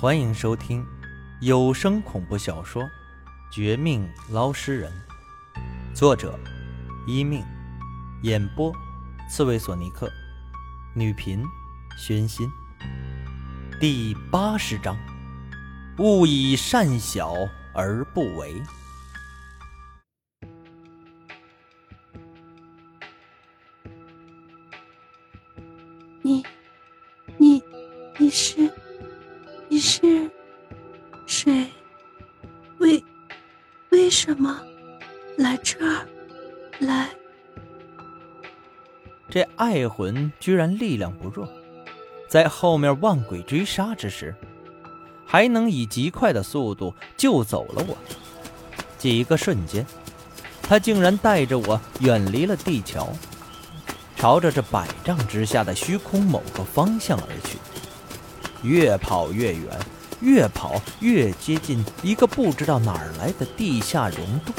欢迎收听有声恐怖小说《绝命捞尸人》，作者：一命，演播：刺猬索尼克，女频：宣心。第八十章：勿以善小而不为。你，你，你是？这爱魂居然力量不弱，在后面万鬼追杀之时，还能以极快的速度救走了我。几个瞬间，他竟然带着我远离了地桥，朝着这百丈之下的虚空某个方向而去。越跑越远，越跑越接近一个不知道哪儿来的地下溶洞。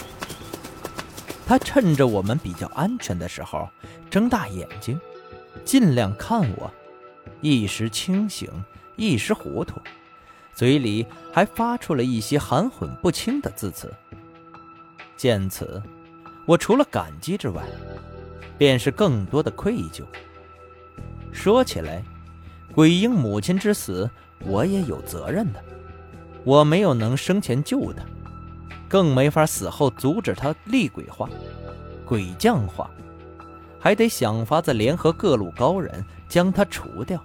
他趁着我们比较安全的时候，睁大眼睛，尽量看我，一时清醒，一时糊涂，嘴里还发出了一些含混不清的字词。见此，我除了感激之外，便是更多的愧疚。说起来。鬼婴母亲之死，我也有责任的。我没有能生前救她，更没法死后阻止他厉鬼化、鬼将化，还得想法子联合各路高人将他除掉，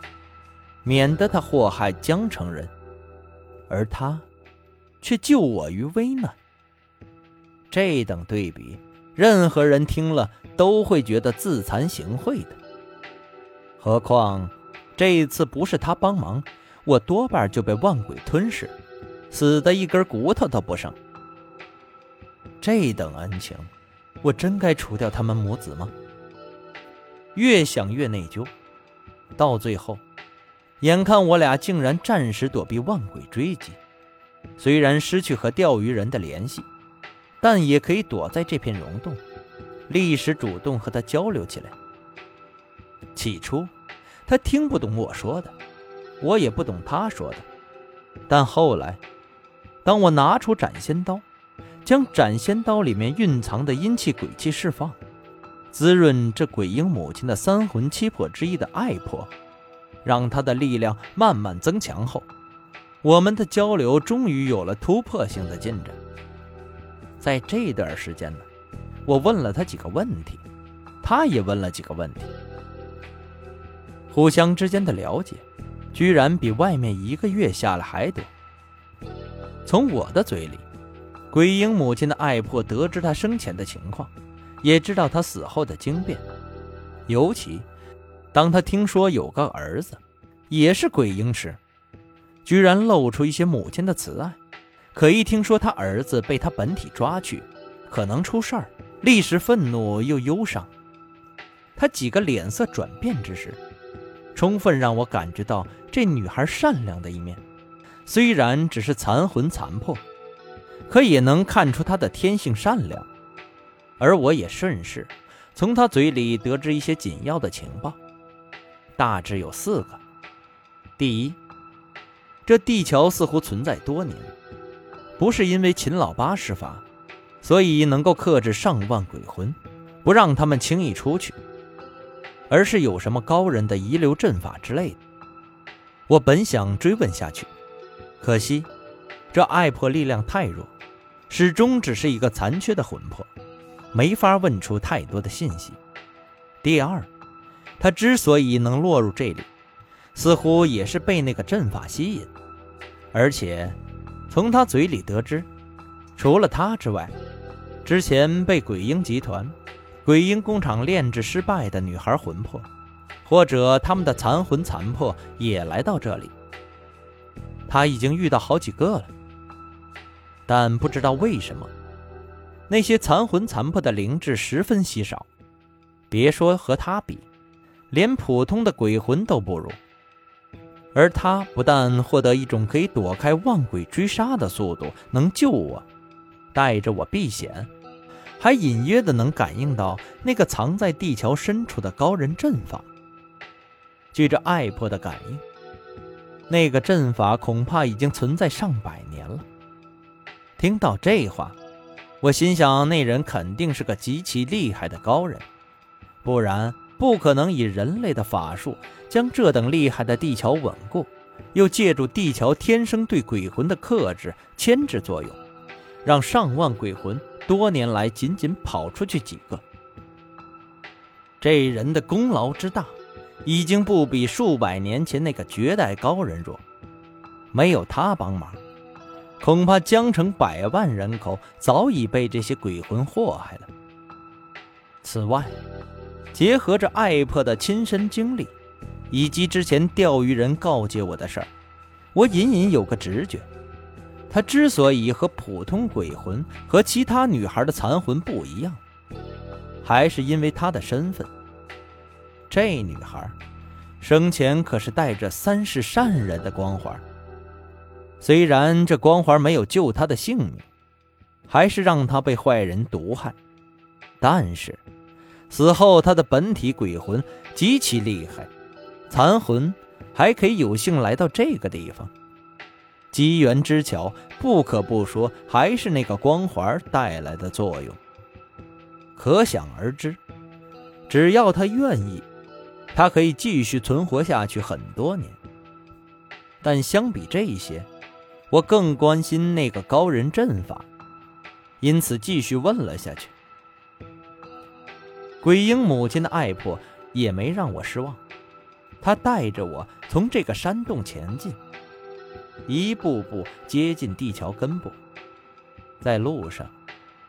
免得他祸害江城人。而他，却救我于危难。这等对比，任何人听了都会觉得自惭形秽的。何况……这一次不是他帮忙，我多半就被万鬼吞噬，死的一根骨头都不剩。这等恩情，我真该除掉他们母子吗？越想越内疚，到最后，眼看我俩竟然暂时躲避万鬼追击，虽然失去和钓鱼人的联系，但也可以躲在这片溶洞，立时主动和他交流起来。起初。他听不懂我说的，我也不懂他说的。但后来，当我拿出斩仙刀，将斩仙刀里面蕴藏的阴气鬼气释放，滋润这鬼婴母亲的三魂七魄之一的爱魄，让她的力量慢慢增强后，我们的交流终于有了突破性的进展。在这段时间呢，我问了他几个问题，他也问了几个问题。互相之间的了解，居然比外面一个月下来还多。从我的嘴里，鬼婴母亲的爱婆得知她生前的情况，也知道她死后的经变。尤其，当她听说有个儿子，也是鬼婴时，居然露出一些母亲的慈爱。可一听说他儿子被他本体抓去，可能出事儿，立时愤怒又忧伤。他几个脸色转变之时。充分让我感觉到这女孩善良的一面，虽然只是残魂残魄，可也能看出他的天性善良。而我也顺势从他嘴里得知一些紧要的情报，大致有四个：第一，这地桥似乎存在多年，不是因为秦老八施法，所以能够克制上万鬼魂，不让他们轻易出去。而是有什么高人的遗留阵法之类的。我本想追问下去，可惜这爱魄力量太弱，始终只是一个残缺的魂魄，没法问出太多的信息。第二，他之所以能落入这里，似乎也是被那个阵法吸引，而且从他嘴里得知，除了他之外，之前被鬼婴集团。鬼婴工厂炼制失败的女孩魂魄，或者他们的残魂残魄也来到这里。他已经遇到好几个了，但不知道为什么，那些残魂残魄的灵智十分稀少。别说和他比，连普通的鬼魂都不如。而他不但获得一种可以躲开万鬼追杀的速度，能救我，带着我避险。还隐约的能感应到那个藏在地桥深处的高人阵法。据这爱婆的感应，那个阵法恐怕已经存在上百年了。听到这话，我心想，那人肯定是个极其厉害的高人，不然不可能以人类的法术将这等厉害的地桥稳固，又借助地桥天生对鬼魂的克制牵制作用，让上万鬼魂多年来仅仅跑出去几个。这人的功劳之大。已经不比数百年前那个绝代高人弱，没有他帮忙，恐怕江城百万人口早已被这些鬼魂祸害了。此外，结合着艾珀的亲身经历，以及之前钓鱼人告诫我的事儿，我隐隐有个直觉：他之所以和普通鬼魂和其他女孩的残魂不一样，还是因为他的身份。这女孩生前可是带着三世善人的光环，虽然这光环没有救他的性命，还是让他被坏人毒害，但是死后他的本体鬼魂极其厉害，残魂还可以有幸来到这个地方，机缘之巧，不可不说还是那个光环带来的作用。可想而知，只要他愿意。他可以继续存活下去很多年，但相比这些，我更关心那个高人阵法，因此继续问了下去。鬼婴母亲的爱魄也没让我失望，他带着我从这个山洞前进，一步步接近地桥根部，在路上，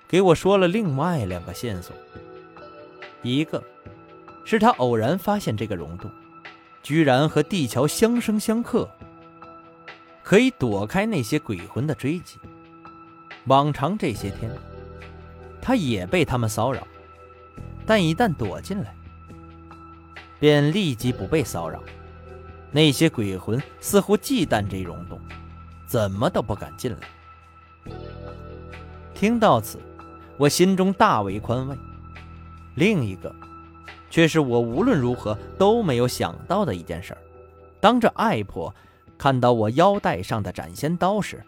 给我说了另外两个线索，一个。是他偶然发现这个溶洞，居然和地桥相生相克，可以躲开那些鬼魂的追击。往常这些天，他也被他们骚扰，但一旦躲进来，便立即不被骚扰。那些鬼魂似乎忌惮这溶洞，怎么都不敢进来。听到此，我心中大为宽慰。另一个。却是我无论如何都没有想到的一件事。当着爱婆看到我腰带上的斩仙刀时，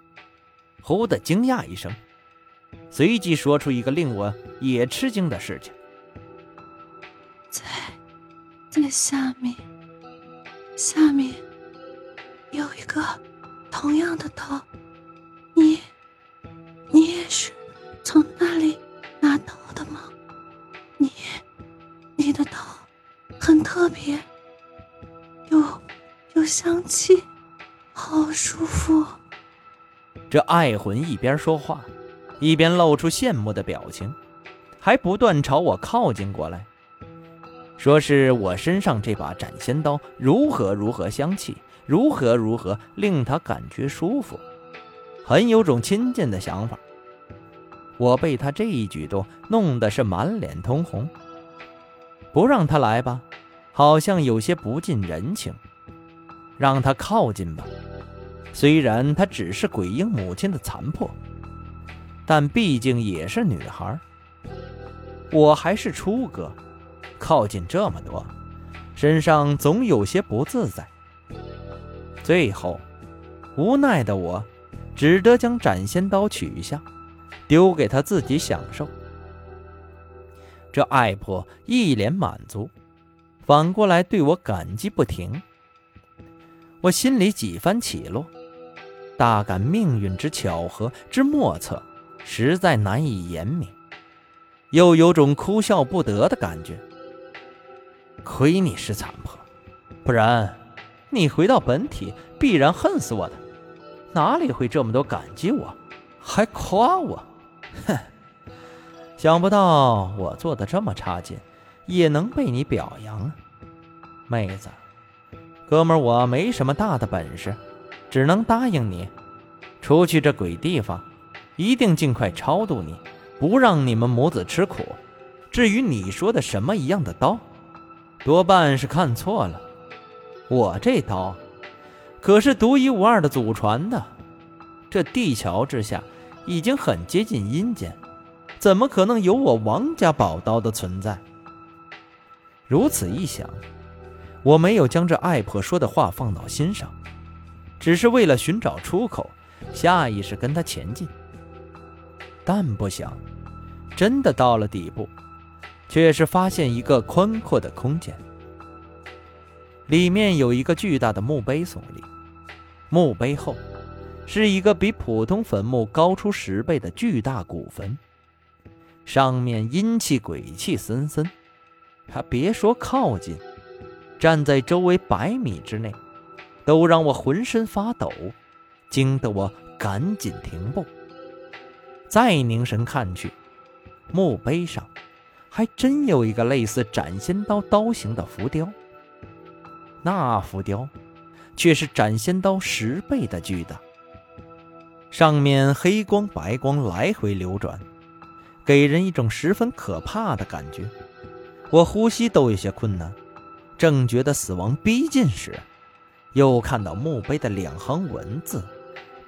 忽的惊讶一声，随即说出一个令我也吃惊的事情：在在下面，下面有一个同样的刀，你你也是从那里拿到的吗？你。你的刀很特别，有有香气，这爱魂一边说话，一边露出羡慕的表情，还不断朝我靠近过来，说是我身上这把斩仙刀如何如何香气，如何如何令他感觉舒服，很有种亲近的想法。我被他这一举动弄得是满脸通红。不让他来吧，好像有些不近人情；让他靠近吧，虽然她只是鬼婴母亲的残破，但毕竟也是女孩。我还是初哥，靠近这么多，身上总有些不自在。最后，无奈的我，只得将斩仙刀取下，丢给他自己享受。这爱婆一脸满足，反过来对我感激不停。我心里几番起落，大感命运之巧合之莫测，实在难以言明，又有种哭笑不得的感觉。亏你是残破，不然你回到本体必然恨死我的，哪里会这么多感激我，还夸我？哼！想不到我做的这么差劲，也能被你表扬啊，妹子，哥们，我没什么大的本事，只能答应你，出去这鬼地方，一定尽快超度你，不让你们母子吃苦。至于你说的什么一样的刀，多半是看错了，我这刀可是独一无二的祖传的，这地桥之下已经很接近阴间。怎么可能有我王家宝刀的存在？如此一想，我没有将这爱婆说的话放到心上，只是为了寻找出口，下意识跟他前进。但不想，真的到了底部，却是发现一个宽阔的空间，里面有一个巨大的墓碑耸立，墓碑后是一个比普通坟墓高出十倍的巨大古坟，上面阴气鬼气森森，还别说靠近，站在周围百米之内，都让我浑身发抖，惊得我赶紧停步。再凝神看去，墓碑上还真有一个类似斩仙刀刀形的浮雕。那浮雕却是斩仙刀十倍的巨大，上面黑光白光来回流转，给人一种十分可怕的感觉。我呼吸都有些困难，正觉得死亡逼近时，又看到墓碑的两行文字，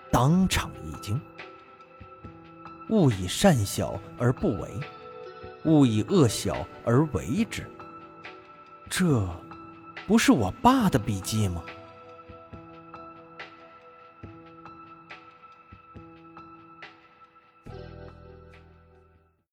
当场一惊。勿以善小而不为，勿以恶小而为之。这，不是我爸的笔记吗？